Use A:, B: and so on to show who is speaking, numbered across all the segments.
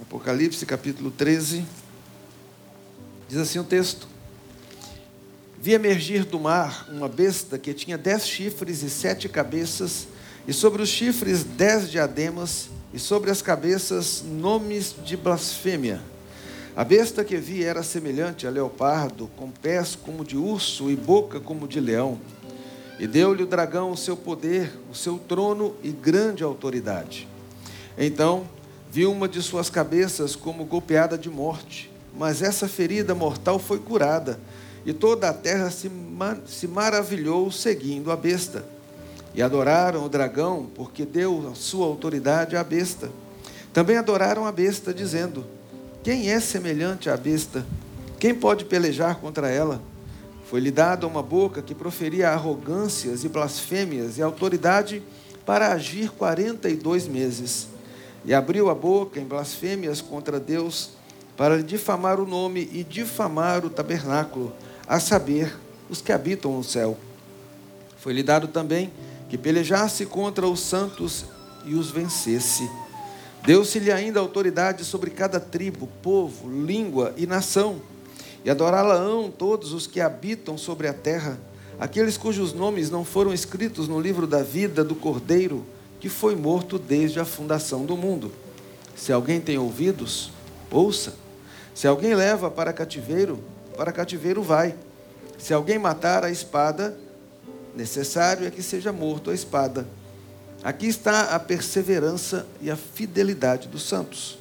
A: Apocalipse capítulo 13. Diz assim o texto: Vi emergir do mar uma besta que tinha dez chifres e sete cabeças, e sobre os chifres dez diademas, e sobre as cabeças nomes de blasfêmia. A besta que vi era semelhante a leopardo, com pés como de urso e boca como de leão. E deu-lhe o dragão o seu poder, o seu trono e grande autoridade. Então viu uma de suas cabeças como golpeada de morte, mas essa ferida mortal foi curada, e toda a terra se, se maravilhou seguindo a besta. E adoraram o dragão, porque deu sua autoridade à besta. Também adoraram a besta, dizendo: Quem é semelhante à besta? Quem pode pelejar contra ela? Foi-lhe dada uma boca que proferia arrogâncias e blasfêmias, e autoridade para agir quarenta e dois meses e abriu a boca em blasfêmias contra Deus para difamar o nome e difamar o tabernáculo, a saber, os que habitam no céu. Foi-lhe dado também que pelejasse contra os santos e os vencesse. Deu-se-lhe ainda autoridade sobre cada tribo, povo, língua e nação, e adorá-la-ão todos os que habitam sobre a terra, aqueles cujos nomes não foram escritos no livro da vida do Cordeiro que foi morto desde a fundação do mundo. Se alguém tem ouvidos, ouça. Se alguém leva para cativeiro, para cativeiro vai. Se alguém matar a espada, necessário é que seja morto a espada. Aqui está a perseverança e a fidelidade dos santos.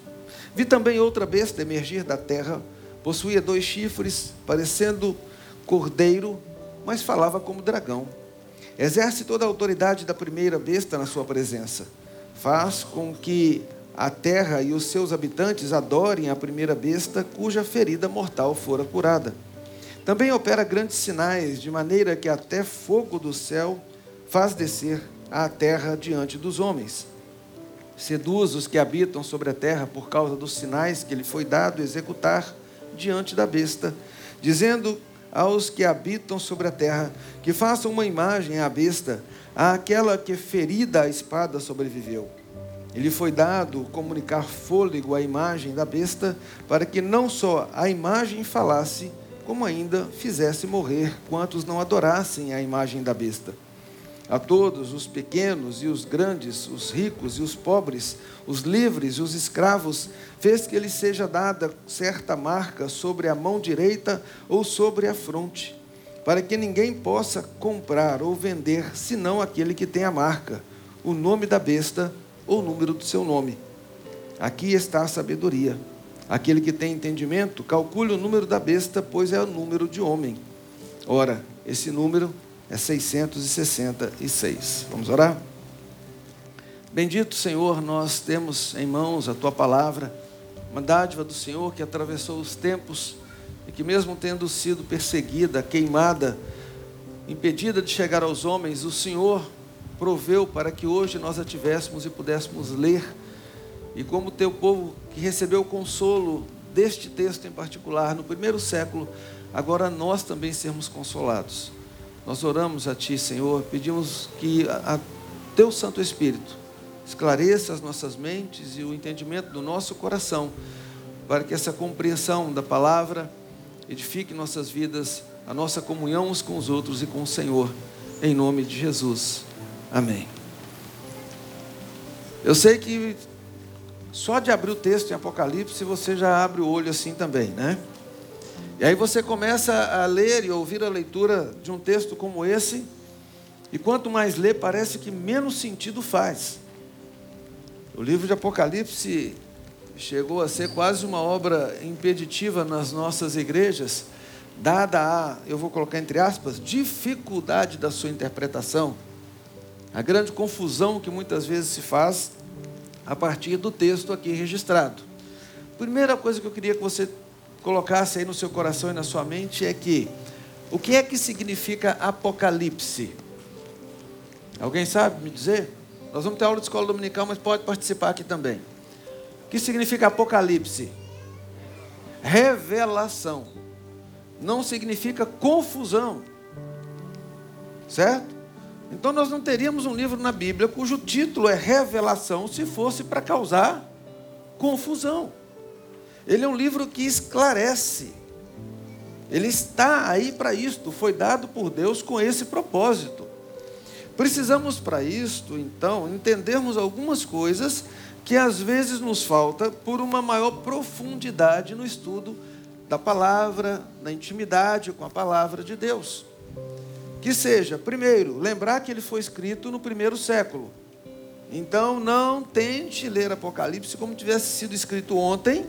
A: Vi também outra besta emergir da terra, possuía dois chifres, parecendo cordeiro, mas falava como dragão Exerce toda a autoridade da primeira besta na sua presença. Faz com que a terra e os seus habitantes adorem a primeira besta cuja ferida mortal fora curada. Também opera grandes sinais, de maneira que até fogo do céu faz descer à terra diante dos homens. Seduz os que habitam sobre a terra por causa dos sinais que lhe foi dado executar diante da besta, dizendo aos que habitam sobre a terra, que façam uma imagem à besta, àquela que ferida a espada sobreviveu. Ele foi dado comunicar fôlego à imagem da besta, para que não só a imagem falasse, como ainda fizesse morrer quantos não adorassem a imagem da besta. A todos, os pequenos e os grandes, os ricos e os pobres, os livres e os escravos, fez que lhe seja dada certa marca sobre a mão direita ou sobre a fronte, para que ninguém possa comprar ou vender senão aquele que tem a marca, o nome da besta ou o número do seu nome. Aqui está a sabedoria. Aquele que tem entendimento, calcule o número da besta, pois é o número de homem. Ora, esse número é 666. Vamos orar? Bendito Senhor, nós temos em mãos a tua palavra, uma dádiva do Senhor que atravessou os tempos e que, mesmo tendo sido perseguida, queimada, impedida de chegar aos homens, o Senhor proveu para que hoje nós a tivéssemos e pudéssemos ler. E como teu povo que recebeu o consolo deste texto em particular no primeiro século, agora nós também sermos consolados. Nós oramos a Ti, Senhor, pedimos que a, a Teu Santo Espírito esclareça as nossas mentes e o entendimento do nosso coração, para que essa compreensão da palavra edifique nossas vidas, a nossa comunhão uns com os outros e com o Senhor, em nome de Jesus. Amém. Eu sei que só de abrir o texto em Apocalipse você já abre o olho assim também, né? E aí você começa a ler e ouvir a leitura de um texto como esse, e quanto mais lê, parece que menos sentido faz. O livro de Apocalipse chegou a ser quase uma obra impeditiva nas nossas igrejas, dada a, eu vou colocar entre aspas, dificuldade da sua interpretação, a grande confusão que muitas vezes se faz a partir do texto aqui registrado. Primeira coisa que eu queria que você colocasse aí no seu coração e na sua mente é que o que é que significa Apocalipse? Alguém sabe me dizer? Nós vamos ter aula de escola dominical, mas pode participar aqui também. O que significa Apocalipse? Revelação. Não significa confusão. Certo? Então nós não teríamos um livro na Bíblia cujo título é Revelação se fosse para causar confusão. Ele é um livro que esclarece. Ele está aí para isto, foi dado por Deus com esse propósito. Precisamos para isto, então, entendermos algumas coisas que às vezes nos falta por uma maior profundidade no estudo da palavra, na intimidade com a palavra de Deus. Que seja, primeiro, lembrar que ele foi escrito no primeiro século. Então não tente ler Apocalipse como tivesse sido escrito ontem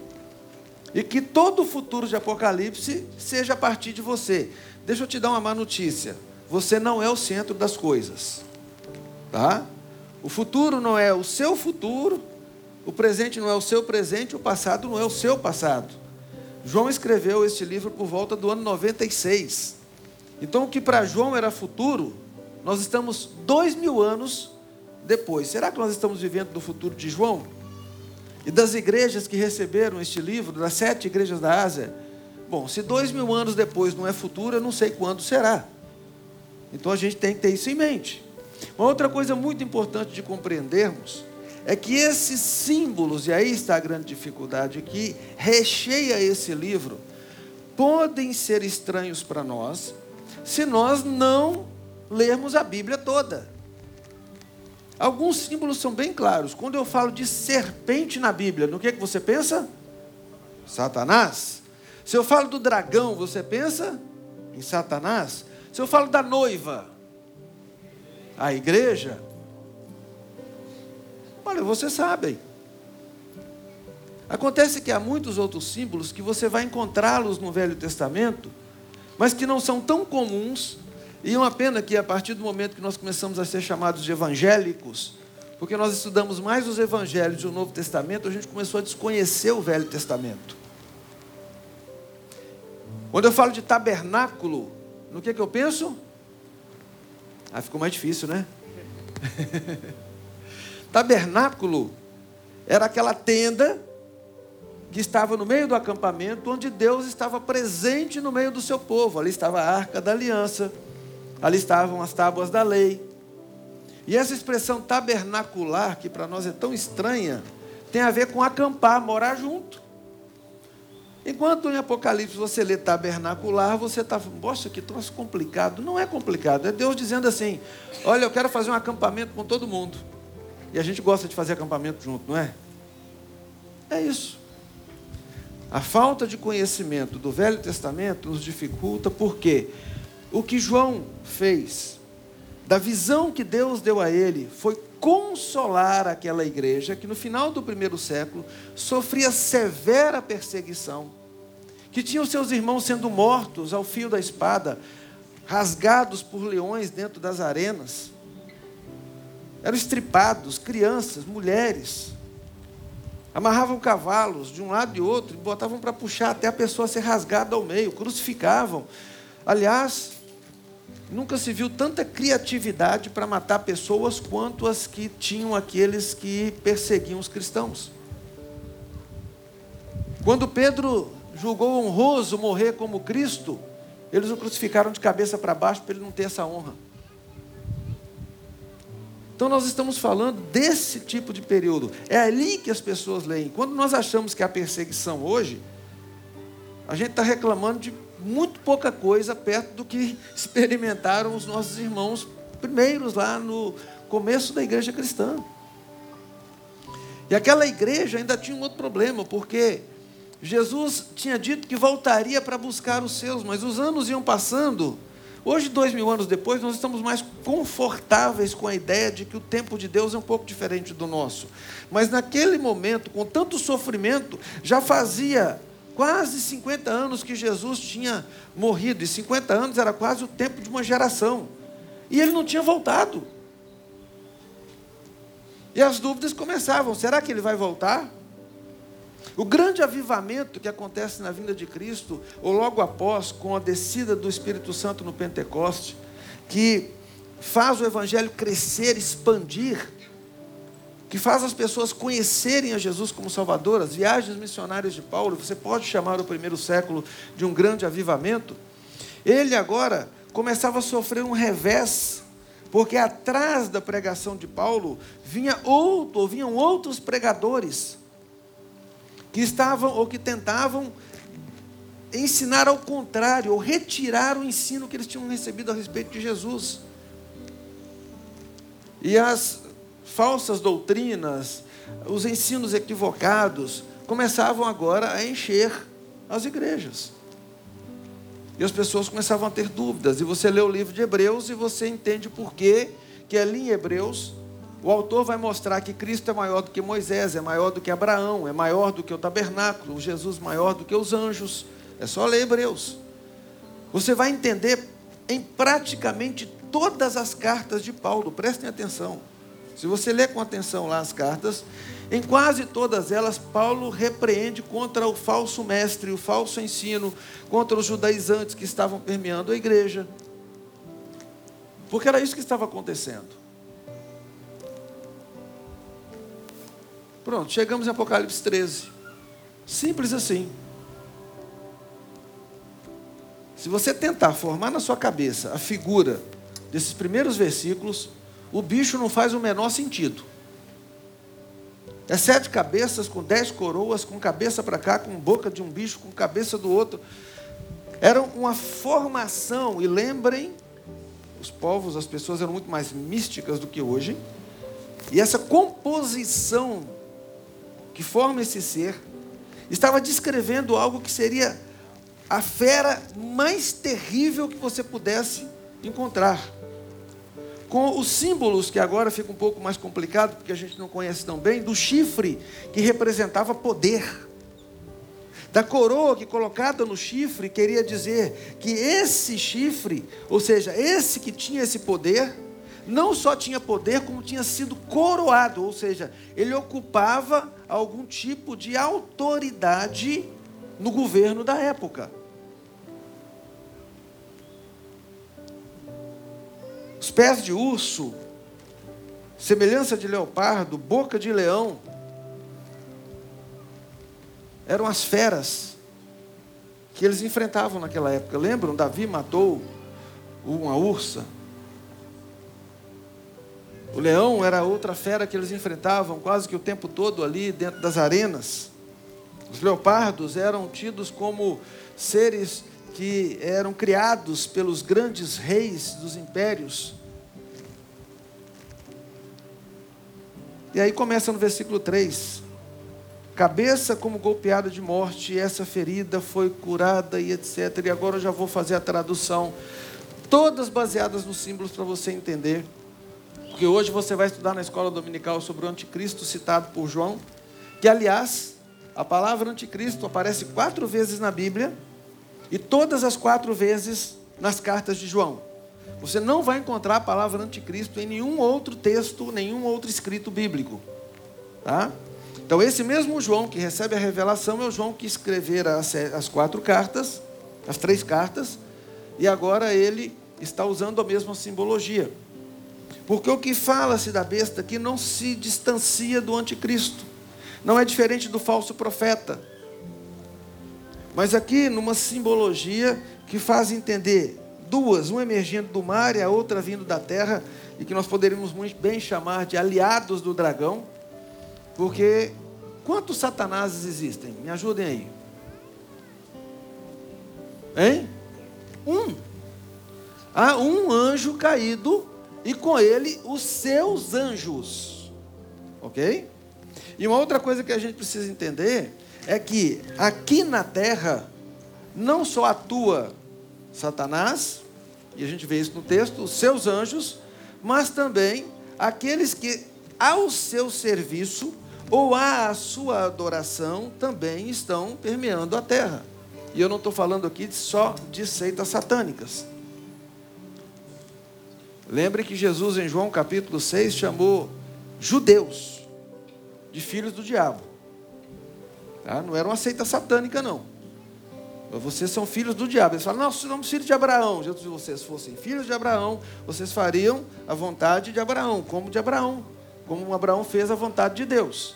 A: e que todo o futuro de Apocalipse seja a partir de você. Deixa eu te dar uma má notícia. Você não é o centro das coisas. Tá? O futuro não é o seu futuro, o presente não é o seu presente, o passado não é o seu passado. João escreveu este livro por volta do ano 96. Então, o que para João era futuro, nós estamos dois mil anos depois. Será que nós estamos vivendo do futuro de João? E das igrejas que receberam este livro, das sete igrejas da Ásia? Bom, se dois mil anos depois não é futuro, eu não sei quando será. Então a gente tem que ter isso em mente. Uma outra coisa muito importante de compreendermos é que esses símbolos, e aí está a grande dificuldade que recheia esse livro, podem ser estranhos para nós se nós não lermos a Bíblia toda. Alguns símbolos são bem claros. Quando eu falo de serpente na Bíblia, no que, é que você pensa? Satanás. Se eu falo do dragão, você pensa em Satanás? Se eu falo da noiva, a igreja, olha, vocês sabem. Acontece que há muitos outros símbolos que você vai encontrá-los no Velho Testamento, mas que não são tão comuns e é uma pena que a partir do momento que nós começamos a ser chamados de evangélicos, porque nós estudamos mais os evangelhos e o Novo Testamento, a gente começou a desconhecer o Velho Testamento. Quando eu falo de tabernáculo, no que, que eu penso? Ah, ficou mais difícil, né? tabernáculo era aquela tenda que estava no meio do acampamento, onde Deus estava presente no meio do seu povo. Ali estava a arca da aliança Ali estavam as tábuas da lei. E essa expressão tabernacular, que para nós é tão estranha, tem a ver com acampar, morar junto. Enquanto em Apocalipse você lê tabernacular, você está falando, poxa, que troço complicado. Não é complicado, é Deus dizendo assim: olha, eu quero fazer um acampamento com todo mundo. E a gente gosta de fazer acampamento junto, não é? É isso. A falta de conhecimento do Velho Testamento nos dificulta, por quê? Porque o que João fez, da visão que Deus deu a ele, foi consolar aquela igreja que no final do primeiro século sofria severa perseguição, que tinha os seus irmãos sendo mortos ao fio da espada, rasgados por leões dentro das arenas, eram estripados, crianças, mulheres, amarravam cavalos de um lado e outro e botavam para puxar até a pessoa ser rasgada ao meio, crucificavam. Aliás, Nunca se viu tanta criatividade para matar pessoas quanto as que tinham aqueles que perseguiam os cristãos. Quando Pedro julgou honroso morrer como Cristo, eles o crucificaram de cabeça para baixo para ele não ter essa honra. Então nós estamos falando desse tipo de período. É ali que as pessoas leem. Quando nós achamos que a perseguição hoje, a gente está reclamando de muito pouca coisa perto do que experimentaram os nossos irmãos primeiros lá no começo da igreja cristã. E aquela igreja ainda tinha um outro problema, porque Jesus tinha dito que voltaria para buscar os seus, mas os anos iam passando. Hoje, dois mil anos depois, nós estamos mais confortáveis com a ideia de que o tempo de Deus é um pouco diferente do nosso. Mas naquele momento, com tanto sofrimento, já fazia quase 50 anos que Jesus tinha morrido, e 50 anos era quase o tempo de uma geração. E ele não tinha voltado. E as dúvidas começavam: será que ele vai voltar? O grande avivamento que acontece na vinda de Cristo, ou logo após, com a descida do Espírito Santo no Pentecoste, que faz o Evangelho crescer, expandir, que faz as pessoas conhecerem a Jesus como Salvador, as viagens missionárias de Paulo, você pode chamar o primeiro século de um grande avivamento. Ele agora começava a sofrer um revés, porque atrás da pregação de Paulo vinha outro, vinham outros pregadores que estavam ou que tentavam ensinar ao contrário, ou retirar o ensino que eles tinham recebido a respeito de Jesus. E as falsas doutrinas, os ensinos equivocados, começavam agora a encher as igrejas. E as pessoas começavam a ter dúvidas. E você lê o livro de Hebreus e você entende por quê que ali em Hebreus o autor vai mostrar que Cristo é maior do que Moisés, é maior do que Abraão, é maior do que o tabernáculo, Jesus maior do que os anjos. É só ler Hebreus. Você vai entender em praticamente todas as cartas de Paulo, prestem atenção. Se você ler com atenção lá as cartas, em quase todas elas, Paulo repreende contra o falso mestre, o falso ensino, contra os judaizantes que estavam permeando a igreja. Porque era isso que estava acontecendo. Pronto, chegamos em Apocalipse 13. Simples assim. Se você tentar formar na sua cabeça a figura desses primeiros versículos, o bicho não faz o menor sentido. É sete cabeças com dez coroas, com cabeça para cá, com boca de um bicho, com cabeça do outro. Era uma formação, e lembrem, os povos, as pessoas eram muito mais místicas do que hoje, e essa composição que forma esse ser estava descrevendo algo que seria a fera mais terrível que você pudesse encontrar. Com os símbolos, que agora fica um pouco mais complicado, porque a gente não conhece tão bem, do chifre, que representava poder. Da coroa que colocada no chifre queria dizer que esse chifre, ou seja, esse que tinha esse poder, não só tinha poder, como tinha sido coroado, ou seja, ele ocupava algum tipo de autoridade no governo da época. Os pés de urso, semelhança de leopardo, boca de leão, eram as feras que eles enfrentavam naquela época. Lembram? Davi matou uma ursa. O leão era outra fera que eles enfrentavam quase que o tempo todo ali dentro das arenas. Os leopardos eram tidos como seres que eram criados pelos grandes reis dos impérios. E aí começa no versículo 3. Cabeça como golpeada de morte, essa ferida foi curada e etc. E agora eu já vou fazer a tradução, todas baseadas nos símbolos para você entender. Porque hoje você vai estudar na escola dominical sobre o anticristo citado por João, que aliás, a palavra anticristo aparece quatro vezes na Bíblia e todas as quatro vezes nas cartas de João. Você não vai encontrar a palavra anticristo em nenhum outro texto, nenhum outro escrito bíblico. Tá? Então, esse mesmo João que recebe a revelação é o João que escrevera as, quatro cartas, as três cartas, e agora ele está usando a mesma simbologia. Porque o que fala-se da besta aqui não se distancia do anticristo. Não é diferente do falso profeta. Mas aqui, numa simbologia que faz entender duas, uma emergindo do mar e a outra vindo da terra, e que nós poderíamos muito bem chamar de aliados do dragão, porque quantos satanases existem? Me ajudem aí. Hein? Um. Há um anjo caído e com ele os seus anjos. Ok? E uma outra coisa que a gente precisa entender é que aqui na terra não só atua Satanás, e a gente vê isso no texto, os seus anjos, mas também aqueles que ao seu serviço ou à sua adoração também estão permeando a terra. E eu não estou falando aqui só de seitas satânicas. Lembre que Jesus, em João capítulo 6, chamou judeus de filhos do diabo. Tá? Não era uma seita satânica, não. Vocês são filhos do diabo. Eles falam, não, somos filhos de Abraão. Jesus, se vocês fossem filhos de Abraão, vocês fariam a vontade de Abraão, como de Abraão, como Abraão fez a vontade de Deus.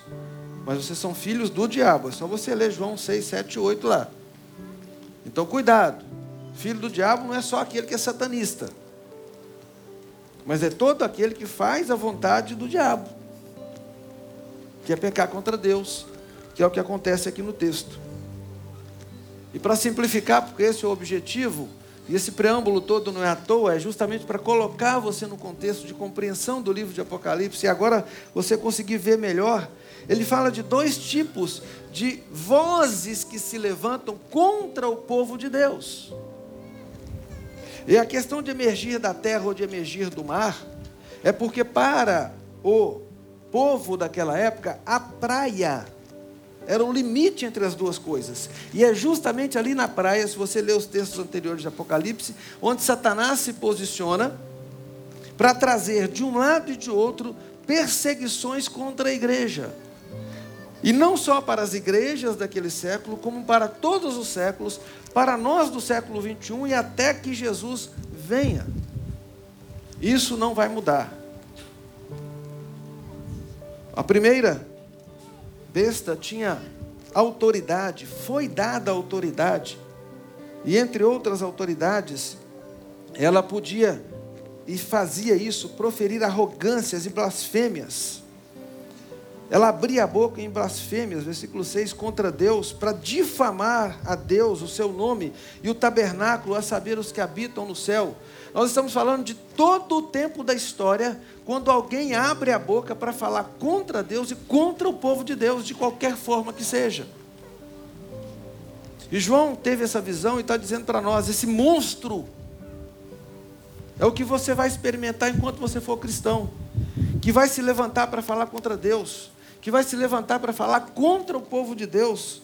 A: Mas vocês são filhos do diabo. É só você ler João 6, 7, 8 lá. Então, cuidado. Filho do diabo não é só aquele que é satanista mas é todo aquele que faz a vontade do diabo, que é pecar contra Deus, que é o que acontece aqui no texto. E para simplificar, porque esse é o objetivo, e esse preâmbulo todo não é à toa, é justamente para colocar você no contexto de compreensão do livro de Apocalipse, e agora você conseguir ver melhor. Ele fala de dois tipos de vozes que se levantam contra o povo de Deus. E a questão de emergir da terra ou de emergir do mar, é porque para o povo daquela época, a praia era o limite entre as duas coisas. E é justamente ali na praia, se você ler os textos anteriores de Apocalipse, onde Satanás se posiciona para trazer de um lado e de outro perseguições contra a igreja. E não só para as igrejas daquele século, como para todos os séculos, para nós do século 21 e até que Jesus venha. Isso não vai mudar. A primeira besta tinha autoridade, foi dada autoridade, e entre outras autoridades, ela podia e fazia isso, proferir arrogâncias e blasfêmias. Ela abria a boca em blasfêmias, versículo 6, contra Deus, para difamar a Deus, o seu nome e o tabernáculo, a saber, os que habitam no céu. Nós estamos falando de todo o tempo da história, quando alguém abre a boca para falar contra Deus e contra o povo de Deus, de qualquer forma que seja. E João teve essa visão e está dizendo para nós: esse monstro é o que você vai experimentar enquanto você for cristão, que vai se levantar para falar contra Deus, que vai se levantar para falar contra o povo de Deus,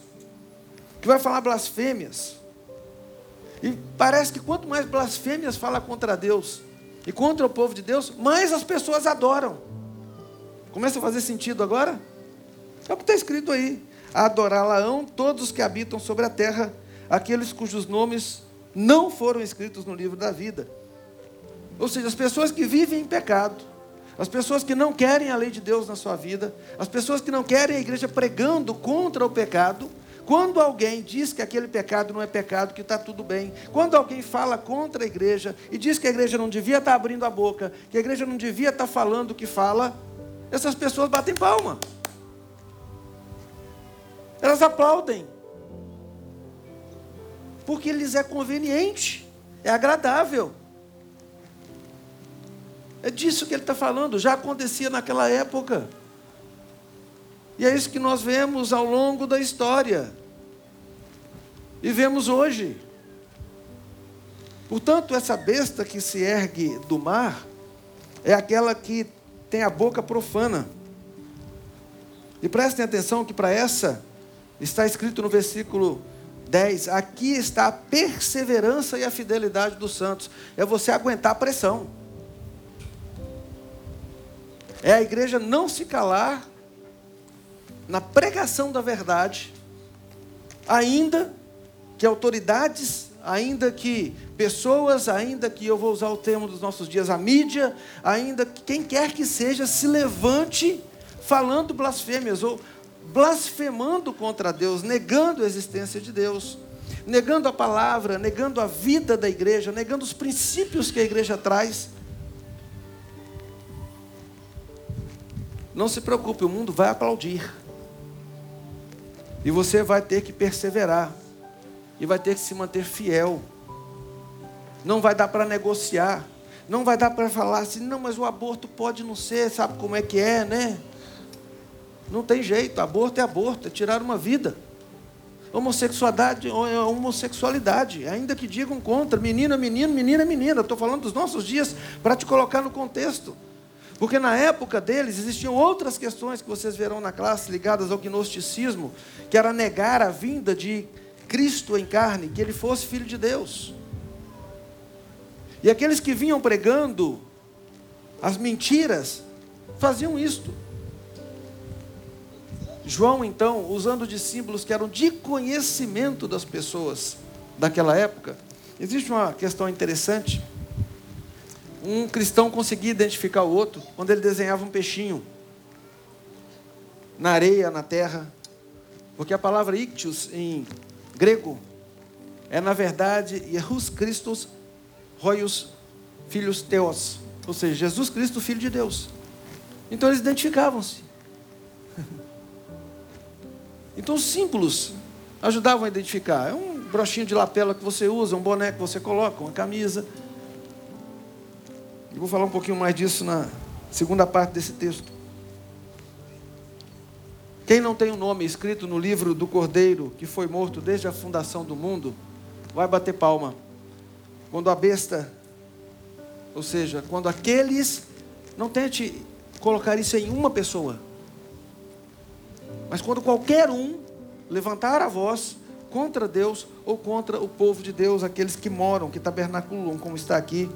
A: que vai falar blasfêmias. E parece que quanto mais blasfêmias fala contra Deus, e contra o povo de Deus, mais as pessoas adoram. Começa a fazer sentido agora? É o que está escrito aí. Adorá-la-ão todos os que habitam sobre a terra, aqueles cujos nomes não foram escritos no livro da vida. Ou seja, as pessoas que vivem em pecado, as pessoas que não querem a lei de Deus na sua vida, as pessoas que não querem a igreja pregando contra o pecado, quando alguém diz que aquele pecado não é pecado, que está tudo bem, quando alguém fala contra a igreja e diz que a igreja não devia estar tá abrindo a boca, que a igreja não devia estar tá falando o que fala, essas pessoas batem palma. Elas aplaudem. Porque lhes é conveniente, é agradável. É disso que ele está falando, já acontecia naquela época. E é isso que nós vemos ao longo da história. E vemos hoje. Portanto, essa besta que se ergue do mar é aquela que tem a boca profana. E prestem atenção que para essa está escrito no versículo 10: aqui está a perseverança e a fidelidade dos santos. É você aguentar a pressão. É a igreja não se calar na pregação da verdade, ainda que autoridades, ainda que pessoas, ainda que eu vou usar o termo dos nossos dias, a mídia, ainda que quem quer que seja, se levante falando blasfêmias ou blasfemando contra Deus, negando a existência de Deus, negando a palavra, negando a vida da igreja, negando os princípios que a igreja traz. Não se preocupe, o mundo vai aplaudir. E você vai ter que perseverar. E vai ter que se manter fiel. Não vai dar para negociar. Não vai dar para falar assim, não, mas o aborto pode não ser, sabe como é que é, né? Não tem jeito, aborto é aborto, é tirar uma vida. Homossexualidade é homossexualidade, ainda que digam contra, menina, menino, menina, menina. Estou falando dos nossos dias para te colocar no contexto. Porque na época deles existiam outras questões que vocês verão na classe ligadas ao gnosticismo, que era negar a vinda de Cristo em carne, que ele fosse filho de Deus. E aqueles que vinham pregando as mentiras faziam isto. João, então, usando de símbolos que eram de conhecimento das pessoas daquela época, existe uma questão interessante um cristão conseguia identificar o outro quando ele desenhava um peixinho na areia, na terra. Porque a palavra ictios em grego é, na verdade, Yehus Christus Roios Filhos Teos. Ou seja, Jesus Cristo, Filho de Deus. Então eles identificavam-se. Então, símbolos ajudavam a identificar. É um brochinho de lapela que você usa, um boné que você coloca, uma camisa. Eu vou falar um pouquinho mais disso na segunda parte desse texto. Quem não tem o um nome escrito no livro do Cordeiro, que foi morto desde a fundação do mundo, vai bater palma. Quando a besta, ou seja, quando aqueles, não tente colocar isso em uma pessoa, mas quando qualquer um levantar a voz contra Deus ou contra o povo de Deus, aqueles que moram, que tabernaculam, como está aqui,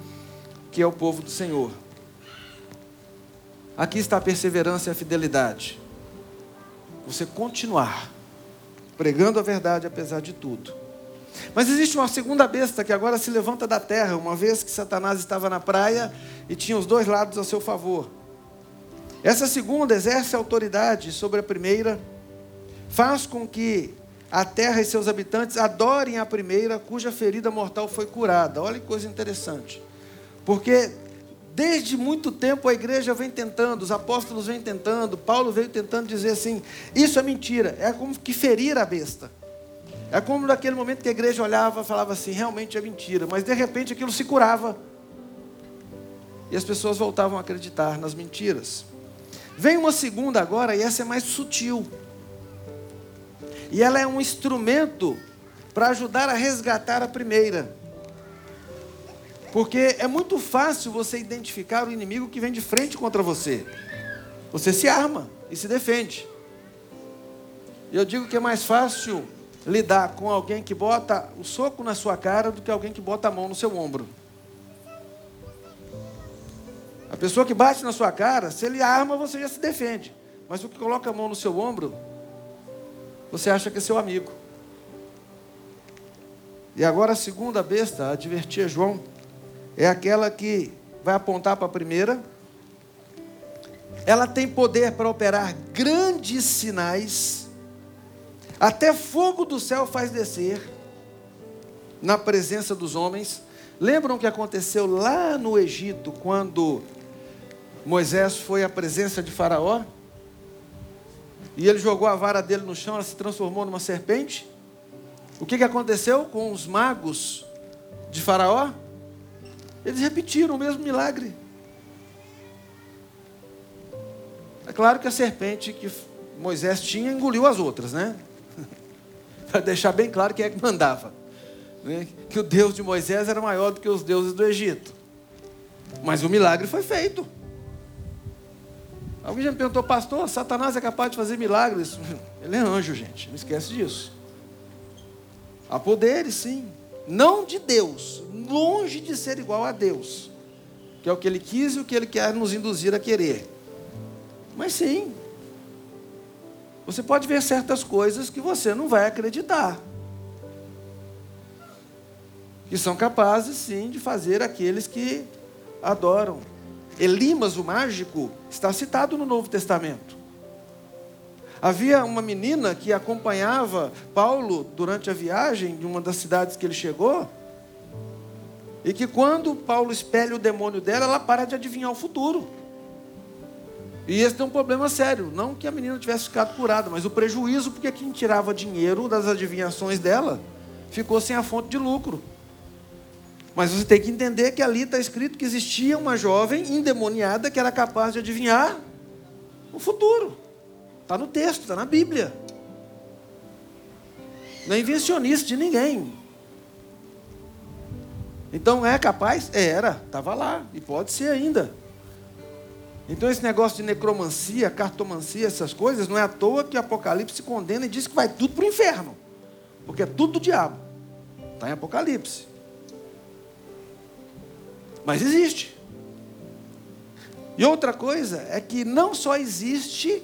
A: que é o povo do Senhor. Aqui está a perseverança e a fidelidade. Você continuar pregando a verdade apesar de tudo. Mas existe uma segunda besta que agora se levanta da terra, uma vez que Satanás estava na praia e tinha os dois lados a seu favor. Essa segunda exerce autoridade sobre a primeira, faz com que a terra e seus habitantes adorem a primeira, cuja ferida mortal foi curada. Olha que coisa interessante. Porque desde muito tempo a igreja vem tentando, os apóstolos vêm tentando, Paulo veio tentando dizer assim: isso é mentira, é como que ferir a besta. É como naquele momento que a igreja olhava falava assim: realmente é mentira, mas de repente aquilo se curava. E as pessoas voltavam a acreditar nas mentiras. Vem uma segunda agora, e essa é mais sutil. E ela é um instrumento para ajudar a resgatar a primeira. Porque é muito fácil você identificar o inimigo que vem de frente contra você. Você se arma e se defende. Eu digo que é mais fácil lidar com alguém que bota o soco na sua cara do que alguém que bota a mão no seu ombro. A pessoa que bate na sua cara, se ele arma, você já se defende. Mas o que coloca a mão no seu ombro, você acha que é seu amigo. E agora a segunda besta, advertia João, é aquela que vai apontar para a primeira. Ela tem poder para operar grandes sinais, até fogo do céu faz descer na presença dos homens. Lembram o que aconteceu lá no Egito, quando Moisés foi à presença de Faraó e ele jogou a vara dele no chão, ela se transformou numa serpente. O que, que aconteceu com os magos de Faraó? Eles repetiram o mesmo milagre. É claro que a serpente que Moisés tinha engoliu as outras, né? Para deixar bem claro quem é que mandava. Né? Que o Deus de Moisés era maior do que os deuses do Egito. Mas o milagre foi feito. Alguém já me perguntou, pastor, Satanás é capaz de fazer milagres? Ele é anjo, gente, não esquece disso. Há poderes, sim. Não de Deus, longe de ser igual a Deus, que é o que ele quis e o que ele quer nos induzir a querer. Mas sim, você pode ver certas coisas que você não vai acreditar. Que são capazes, sim, de fazer aqueles que adoram. Elimas, o mágico, está citado no Novo Testamento. Havia uma menina que acompanhava Paulo durante a viagem de uma das cidades que ele chegou, e que quando Paulo espelha o demônio dela, ela para de adivinhar o futuro. E esse é um problema sério. Não que a menina tivesse ficado curada, mas o prejuízo, porque quem tirava dinheiro das adivinhações dela ficou sem a fonte de lucro. Mas você tem que entender que ali está escrito que existia uma jovem endemoniada que era capaz de adivinhar o futuro. Está no texto, está na Bíblia. Não é invencionista de ninguém. Então é capaz? Era, estava lá, e pode ser ainda. Então esse negócio de necromancia, cartomancia, essas coisas, não é à toa que Apocalipse condena e diz que vai tudo para o inferno. Porque é tudo do diabo. Está em Apocalipse. Mas existe. E outra coisa é que não só existe,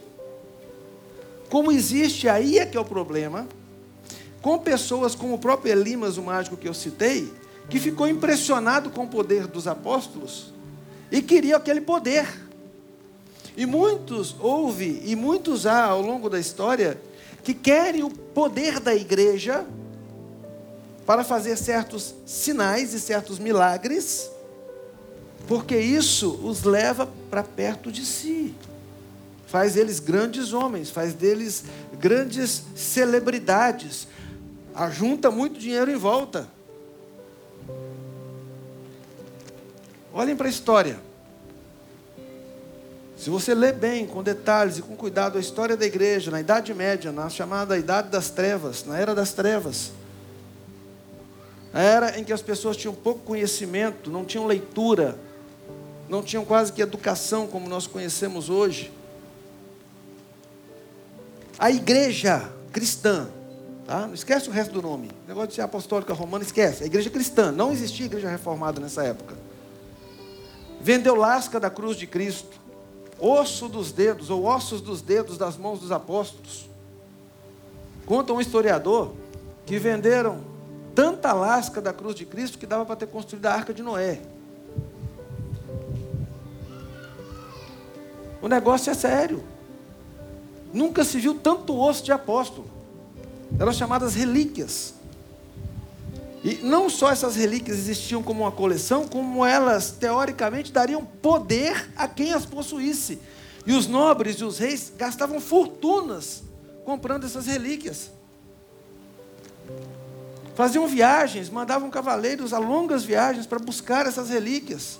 A: como existe, aí é que é o problema, com pessoas como o próprio Elimas, o mágico que eu citei, que ficou impressionado com o poder dos apóstolos e queria aquele poder. E muitos houve, e muitos há ao longo da história, que querem o poder da igreja para fazer certos sinais e certos milagres, porque isso os leva para perto de si. Faz deles grandes homens, faz deles grandes celebridades, ajunta muito dinheiro em volta. Olhem para a história. Se você ler bem, com detalhes e com cuidado, a história da igreja na Idade Média, na chamada Idade das Trevas, na Era das Trevas, a era em que as pessoas tinham pouco conhecimento, não tinham leitura, não tinham quase que educação como nós conhecemos hoje. A igreja cristã, tá? não esquece o resto do nome, o negócio de ser apostólica romana, esquece. A igreja cristã, não existia igreja reformada nessa época. Vendeu lasca da cruz de Cristo osso dos dedos, ou ossos dos dedos das mãos dos apóstolos. Conta um historiador que venderam tanta lasca da cruz de Cristo que dava para ter construído a arca de Noé. O negócio é sério. Nunca se viu tanto osso de apóstolo. Eram chamadas relíquias. E não só essas relíquias existiam como uma coleção, como elas, teoricamente, dariam poder a quem as possuísse. E os nobres e os reis gastavam fortunas comprando essas relíquias. Faziam viagens, mandavam cavaleiros a longas viagens para buscar essas relíquias.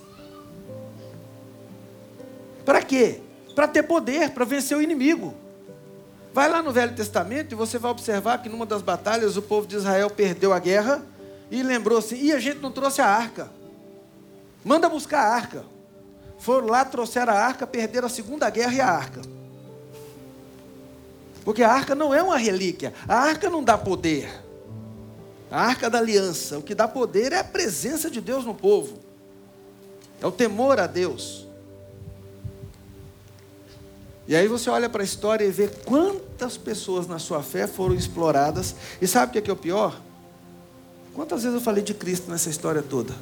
A: Para quê? Para ter poder, para vencer o inimigo. Vai lá no Velho Testamento e você vai observar que numa das batalhas o povo de Israel perdeu a guerra e lembrou assim: e a gente não trouxe a arca. Manda buscar a arca. Foram lá, trouxeram a arca, perderam a segunda guerra e a arca. Porque a arca não é uma relíquia. A arca não dá poder. A arca da aliança. O que dá poder é a presença de Deus no povo. É o temor a Deus. E aí você olha para a história e vê quantas pessoas na sua fé foram exploradas. E sabe o que é, que é o pior? Quantas vezes eu falei de Cristo nessa história toda?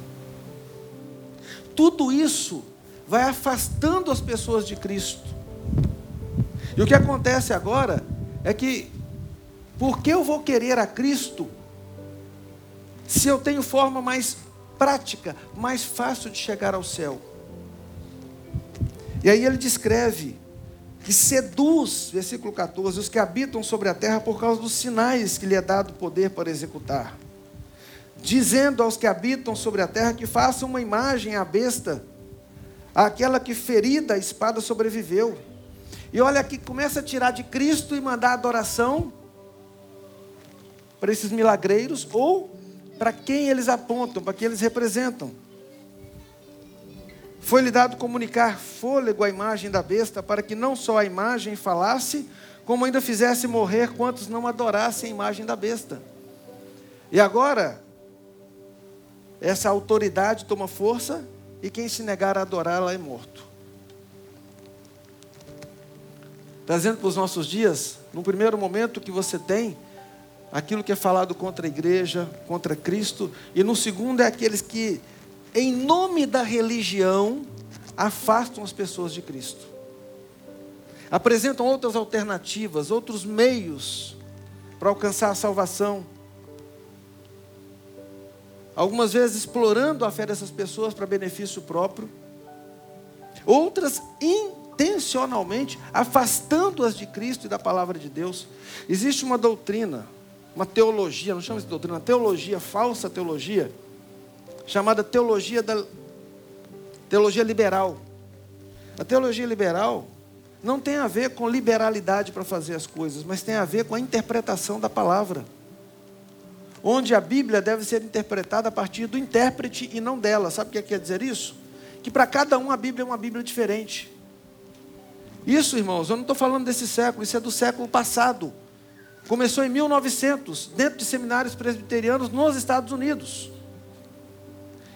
A: Tudo isso vai afastando as pessoas de Cristo. E o que acontece agora é que, por que eu vou querer a Cristo se eu tenho forma mais prática, mais fácil de chegar ao céu? E aí ele descreve que seduz, versículo 14, os que habitam sobre a terra por causa dos sinais que lhe é dado poder para executar dizendo aos que habitam sobre a terra que façam uma imagem à besta, aquela que ferida a espada sobreviveu. E olha aqui, começa a tirar de Cristo e mandar adoração para esses milagreiros ou para quem eles apontam, para quem eles representam. Foi-lhe dado comunicar fôlego à imagem da besta, para que não só a imagem falasse, como ainda fizesse morrer quantos não adorassem a imagem da besta. E agora, essa autoridade toma força e quem se negar a adorá-la é morto. Trazendo para os nossos dias, no primeiro momento que você tem aquilo que é falado contra a igreja, contra Cristo, e no segundo é aqueles que, em nome da religião, afastam as pessoas de Cristo. Apresentam outras alternativas, outros meios para alcançar a salvação algumas vezes explorando a fé dessas pessoas para benefício próprio, outras intencionalmente afastando-as de Cristo e da palavra de Deus. Existe uma doutrina, uma teologia, não chama de doutrina, uma teologia, falsa teologia, chamada teologia da teologia liberal. A teologia liberal não tem a ver com liberalidade para fazer as coisas, mas tem a ver com a interpretação da palavra onde a Bíblia deve ser interpretada a partir do intérprete e não dela. Sabe o que quer dizer isso? Que para cada um a Bíblia é uma Bíblia diferente. Isso, irmãos, eu não estou falando desse século, isso é do século passado. Começou em 1900, dentro de seminários presbiterianos nos Estados Unidos.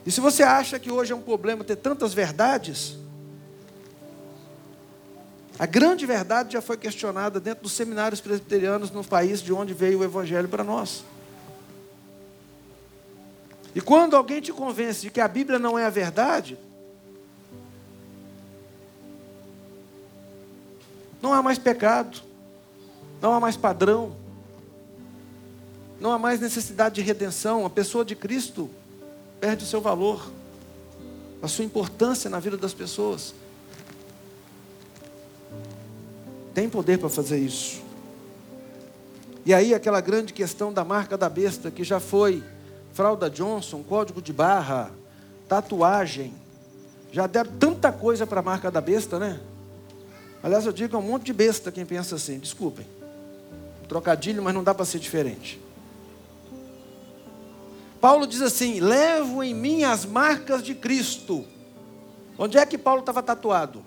A: E se você acha que hoje é um problema ter tantas verdades, a grande verdade já foi questionada dentro dos seminários presbiterianos no país de onde veio o Evangelho para nós. E quando alguém te convence de que a Bíblia não é a verdade, não há mais pecado, não há mais padrão, não há mais necessidade de redenção. A pessoa de Cristo perde o seu valor, a sua importância na vida das pessoas. tem poder para fazer isso. E aí aquela grande questão da marca da besta, que já foi fralda Johnson, código de barra, tatuagem. Já deram tanta coisa para a marca da besta, né? Aliás, eu digo é um monte de besta quem pensa assim, desculpem. Trocadilho, mas não dá para ser diferente. Paulo diz assim: levo em mim as marcas de Cristo. Onde é que Paulo estava tatuado?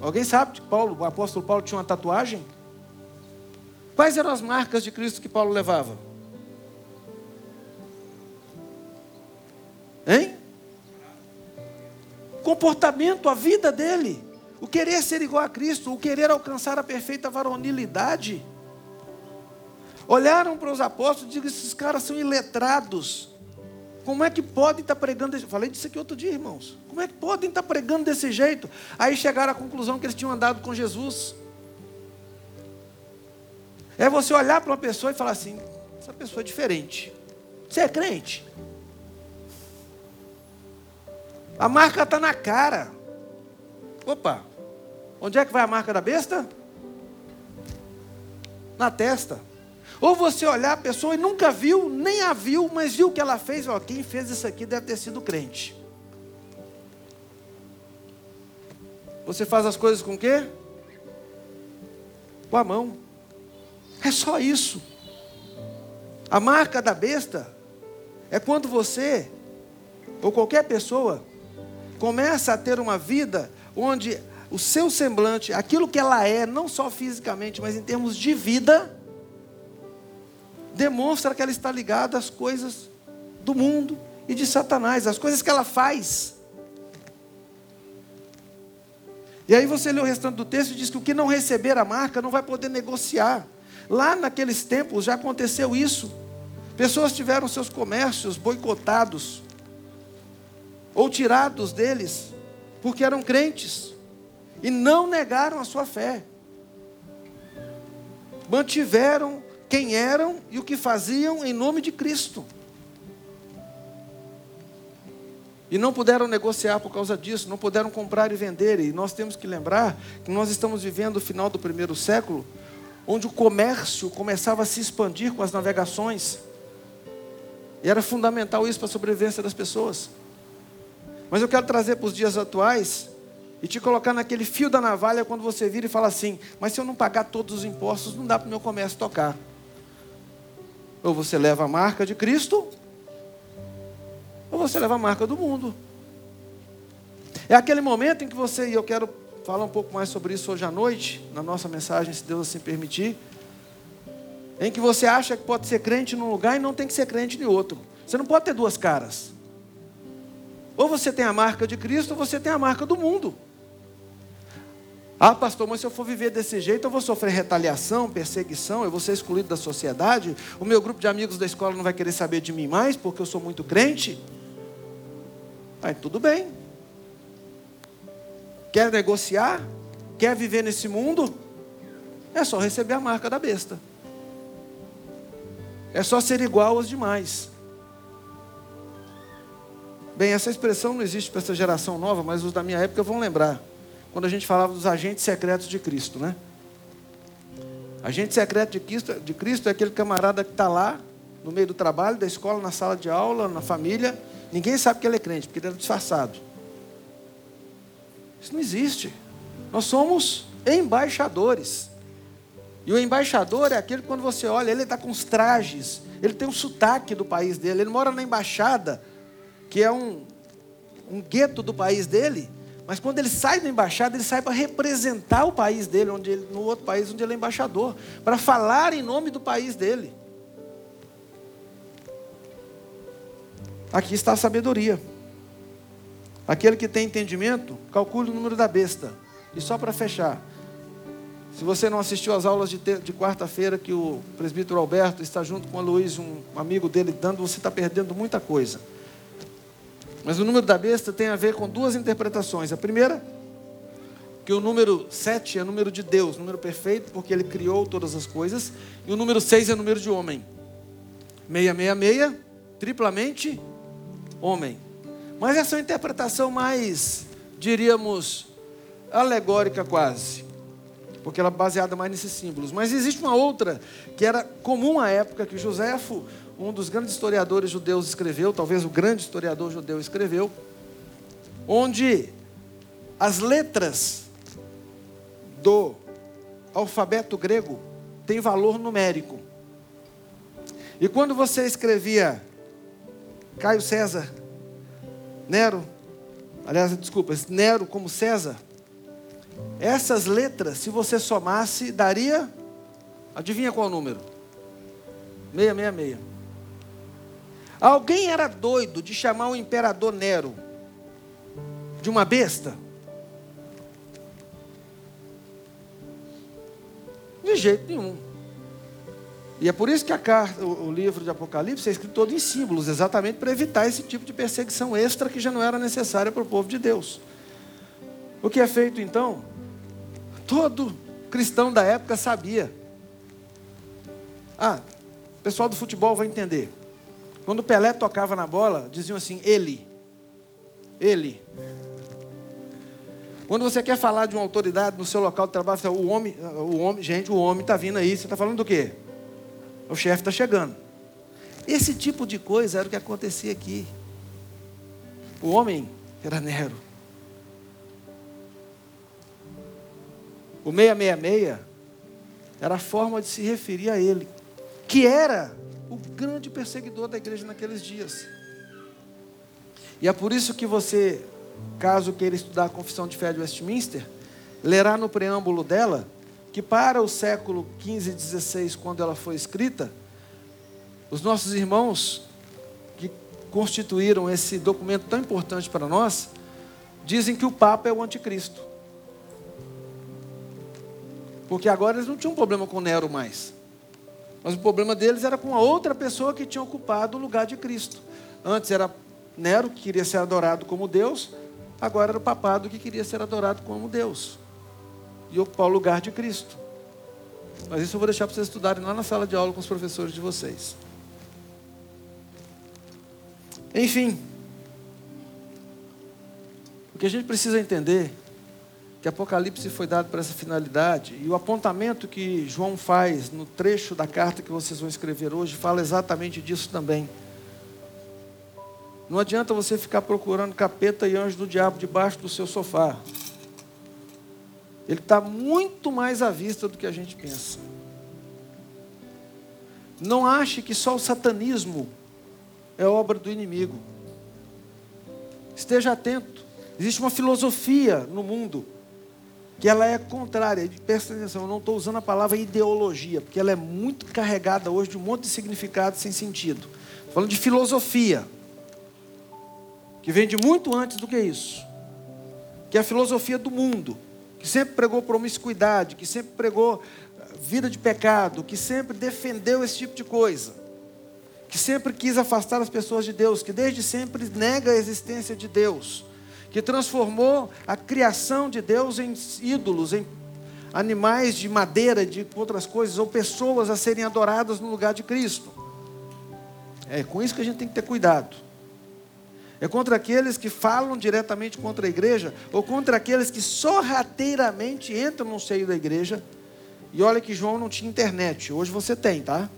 A: Alguém sabe que Paulo, o apóstolo Paulo tinha uma tatuagem? Quais eram as marcas de Cristo que Paulo levava? Hein? Comportamento, a vida dele. O querer ser igual a Cristo, o querer alcançar a perfeita varonilidade. Olharam para os apóstolos e disseram: esses caras são iletrados. Como é que podem estar pregando? Falei disso aqui outro dia, irmãos. Como é que podem estar pregando desse jeito? Aí chegaram à conclusão que eles tinham andado com Jesus. É você olhar para uma pessoa e falar assim: essa pessoa é diferente. Você é crente? A marca está na cara. Opa, onde é que vai a marca da besta? Na testa. Ou você olhar a pessoa e nunca viu, nem a viu, mas viu o que ela fez, ó, quem fez isso aqui deve ter sido crente. Você faz as coisas com o quê? Com a mão. É só isso. A marca da besta é quando você, ou qualquer pessoa, começa a ter uma vida onde o seu semblante, aquilo que ela é, não só fisicamente, mas em termos de vida, demonstra que ela está ligada às coisas do mundo e de Satanás, as coisas que ela faz. E aí você lê o restante do texto e diz que o que não receber a marca não vai poder negociar. Lá naqueles tempos já aconteceu isso. Pessoas tiveram seus comércios boicotados ou tirados deles porque eram crentes e não negaram a sua fé. Mantiveram quem eram e o que faziam em nome de Cristo. E não puderam negociar por causa disso, não puderam comprar e vender. E nós temos que lembrar que nós estamos vivendo o final do primeiro século, onde o comércio começava a se expandir com as navegações. E era fundamental isso para a sobrevivência das pessoas. Mas eu quero trazer para os dias atuais e te colocar naquele fio da navalha quando você vira e fala assim: Mas se eu não pagar todos os impostos, não dá para o meu comércio tocar. Ou você leva a marca de Cristo, ou você leva a marca do mundo. É aquele momento em que você, e eu quero falar um pouco mais sobre isso hoje à noite, na nossa mensagem, se Deus assim permitir, em que você acha que pode ser crente num lugar e não tem que ser crente em outro. Você não pode ter duas caras. Ou você tem a marca de Cristo, ou você tem a marca do mundo. Ah, pastor, mas se eu for viver desse jeito, eu vou sofrer retaliação, perseguição, eu vou ser excluído da sociedade. O meu grupo de amigos da escola não vai querer saber de mim mais porque eu sou muito crente. Aí tudo bem. Quer negociar? Quer viver nesse mundo? É só receber a marca da besta. É só ser igual aos demais. Bem, essa expressão não existe para essa geração nova, mas os da minha época vão lembrar quando a gente falava dos agentes secretos de Cristo, né? Agente secreto de Cristo, de Cristo é aquele camarada que está lá, no meio do trabalho, da escola, na sala de aula, na família. Ninguém sabe que ele é crente, porque ele é disfarçado. Isso não existe. Nós somos embaixadores. E o embaixador é aquele que, quando você olha, ele está com os trajes, ele tem um sotaque do país dele, ele mora na embaixada, que é um, um gueto do país dele, mas quando ele sai da embaixada, ele sai para representar o país dele, onde ele, no outro país onde ele é embaixador, para falar em nome do país dele. Aqui está a sabedoria. Aquele que tem entendimento, calcule o número da besta. E só para fechar, se você não assistiu às aulas de, de quarta-feira que o presbítero Alberto está junto com o Luiz, um amigo dele, dando, você está perdendo muita coisa. Mas o número da besta tem a ver com duas interpretações. A primeira, que o número 7 é o número de Deus, número perfeito, porque ele criou todas as coisas. E o número 6 é o número de homem. 666, triplamente homem. Mas essa é uma interpretação mais, diríamos, alegórica quase. porque ela é baseada mais nesses símbolos. Mas existe uma outra que era comum à época que Joséfo, um dos grandes historiadores judeus, escreveu, talvez o grande historiador judeu escreveu, onde as letras do alfabeto grego têm valor numérico. E quando você escrevia Caio César, Nero, aliás, desculpa, Nero como César, essas letras, se você somasse, daria, adivinha qual número? 666. Alguém era doido de chamar o imperador Nero de uma besta? De jeito nenhum. E é por isso que a carta, o, livro de Apocalipse é escrito todo em símbolos, exatamente para evitar esse tipo de perseguição extra que já não era necessária para o povo de Deus. O que é feito então? Todo cristão da época sabia. Ah, o pessoal do futebol vai entender. Quando Pelé tocava na bola, diziam assim: ele. Ele. Quando você quer falar de uma autoridade no seu local de trabalho, você fala, o homem, o homem, gente, o homem está vindo aí. Você está falando do quê? O chefe está chegando. Esse tipo de coisa era o que acontecia aqui. O homem era Nero. O 666 era a forma de se referir a ele, que era o grande perseguidor da igreja naqueles dias. E é por isso que você, caso queira estudar a Confissão de Fé de Westminster, lerá no preâmbulo dela que para o século 15 e 16, quando ela foi escrita, os nossos irmãos que constituíram esse documento tão importante para nós, dizem que o Papa é o anticristo. Porque agora eles não tinham problema com Nero mais. Mas o problema deles era com a outra pessoa que tinha ocupado o lugar de Cristo. Antes era Nero, que queria ser adorado como Deus, agora era o papado que queria ser adorado como Deus e ocupar o lugar de Cristo. Mas isso eu vou deixar para vocês estudarem lá na sala de aula com os professores de vocês. Enfim, o que a gente precisa entender que Apocalipse foi dado para essa finalidade e o apontamento que João faz no trecho da carta que vocês vão escrever hoje fala exatamente disso também. Não adianta você ficar procurando capeta e anjo do diabo debaixo do seu sofá. Ele está muito mais à vista do que a gente pensa. Não ache que só o satanismo é obra do inimigo. Esteja atento. Existe uma filosofia no mundo que ela é contrária. Presta atenção, eu não estou usando a palavra ideologia, porque ela é muito carregada hoje de um monte de significado sem sentido. Falando de filosofia, que vem de muito antes do que isso, que é a filosofia do mundo que sempre pregou promiscuidade, que sempre pregou eh, vida de pecado, que sempre defendeu esse tipo de coisa, que sempre quis afastar as pessoas de Deus, que desde sempre nega a existência de Deus, que transformou a criação de Deus em ídolos, em animais de madeira, de outras coisas, ou pessoas a serem adoradas no lugar de Cristo. É com isso que a gente tem que ter cuidado. É contra aqueles que falam diretamente contra a igreja, ou contra aqueles que sorrateiramente entram no seio da igreja. E olha que João não tinha internet, hoje você tem, tá?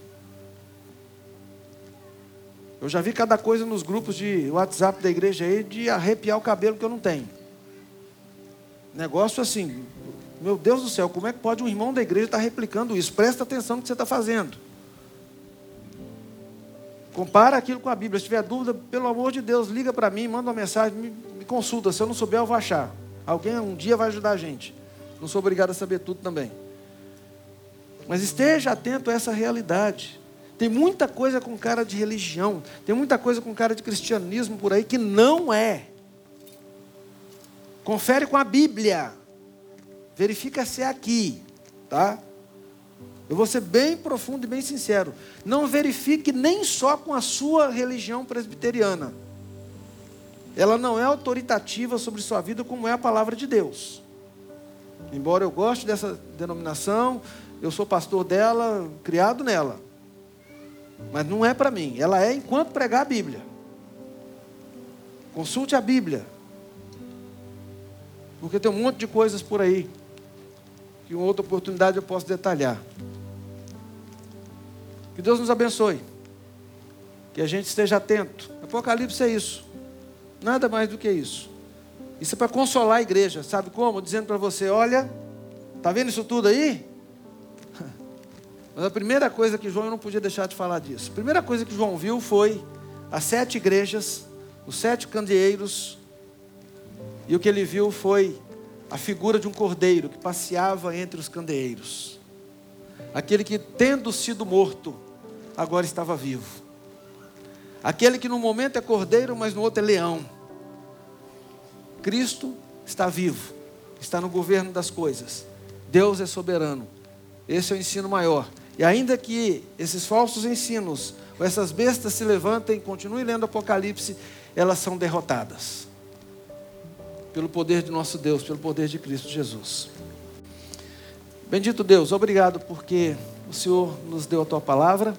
A: Eu já vi cada coisa nos grupos de WhatsApp da igreja aí de arrepiar o cabelo que eu não tenho. Negócio assim, meu Deus do céu, como é que pode um irmão da igreja estar replicando isso? Presta atenção no que você está fazendo. Compara aquilo com a Bíblia. Se tiver dúvida, pelo amor de Deus, liga para mim, manda uma mensagem, me, me, consulta. Se eu não souber, eu vou achar. Alguém um dia vai ajudar a gente. Não sou obrigado a saber tudo também. Mas esteja atento a essa realidade. Tem muita coisa com cara de religião, tem muita coisa com cara de cristianismo por aí que não é. Confere com a Bíblia. Verifica se é aqui, tá? Eu vou ser bem profundo e bem sincero. Não verifique nem só com a sua religião presbiteriana. Ela não é autoritativa sobre sua vida como é a palavra de Deus. Embora eu goste dessa denominação, eu sou pastor dela, criado nela. Mas não é para mim. Ela é enquanto pregar a Bíblia. Consulte a Bíblia. Porque tem um monte de coisas por aí que em outra oportunidade eu posso detalhar. Que Deus nos abençoe. Que a gente esteja atento. Apocalipse é isso. Nada mais do que isso. Isso é para consolar a igreja. Sabe como? Dizendo para você: olha, tá vendo isso tudo aí? Mas a primeira coisa que João, eu não podia deixar de falar disso. A primeira coisa que João viu foi as sete igrejas, os sete candeeiros, e o que ele viu foi a figura de um cordeiro que passeava entre os candeeiros. Aquele que, tendo sido morto, agora estava vivo. Aquele que no momento é cordeiro, mas no outro é leão. Cristo está vivo, está no governo das coisas. Deus é soberano. Esse é o ensino maior. E ainda que esses falsos ensinos, ou essas bestas se levantem, continue lendo Apocalipse, elas são derrotadas. Pelo poder de nosso Deus, pelo poder de Cristo Jesus. Bendito Deus, obrigado porque o Senhor nos deu a tua palavra,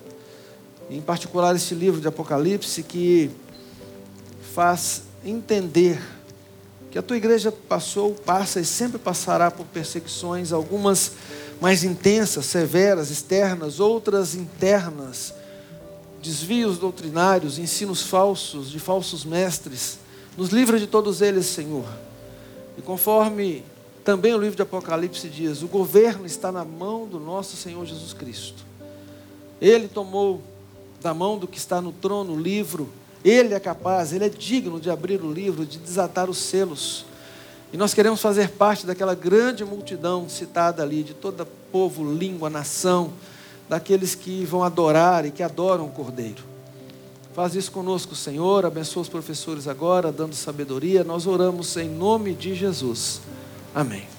A: em particular este livro de Apocalipse que faz entender que a tua igreja passou, passa e sempre passará por perseguições, algumas mais intensas, severas, externas, outras internas, desvios doutrinários, ensinos falsos, de falsos mestres. Nos livra de todos eles, Senhor. E conforme também o livro de Apocalipse diz, o governo está na mão do nosso Senhor Jesus Cristo. Ele tomou da mão do que está no trono o livro, ele é capaz, ele é digno de abrir o livro, de desatar os selos. E nós queremos fazer parte daquela grande multidão citada ali, de todo povo, língua, nação, daqueles que vão adorar e que adoram o Cordeiro. Faz isso conosco, Senhor. Abençoa os professores agora, dando sabedoria. Nós oramos em nome de Jesus. Amém.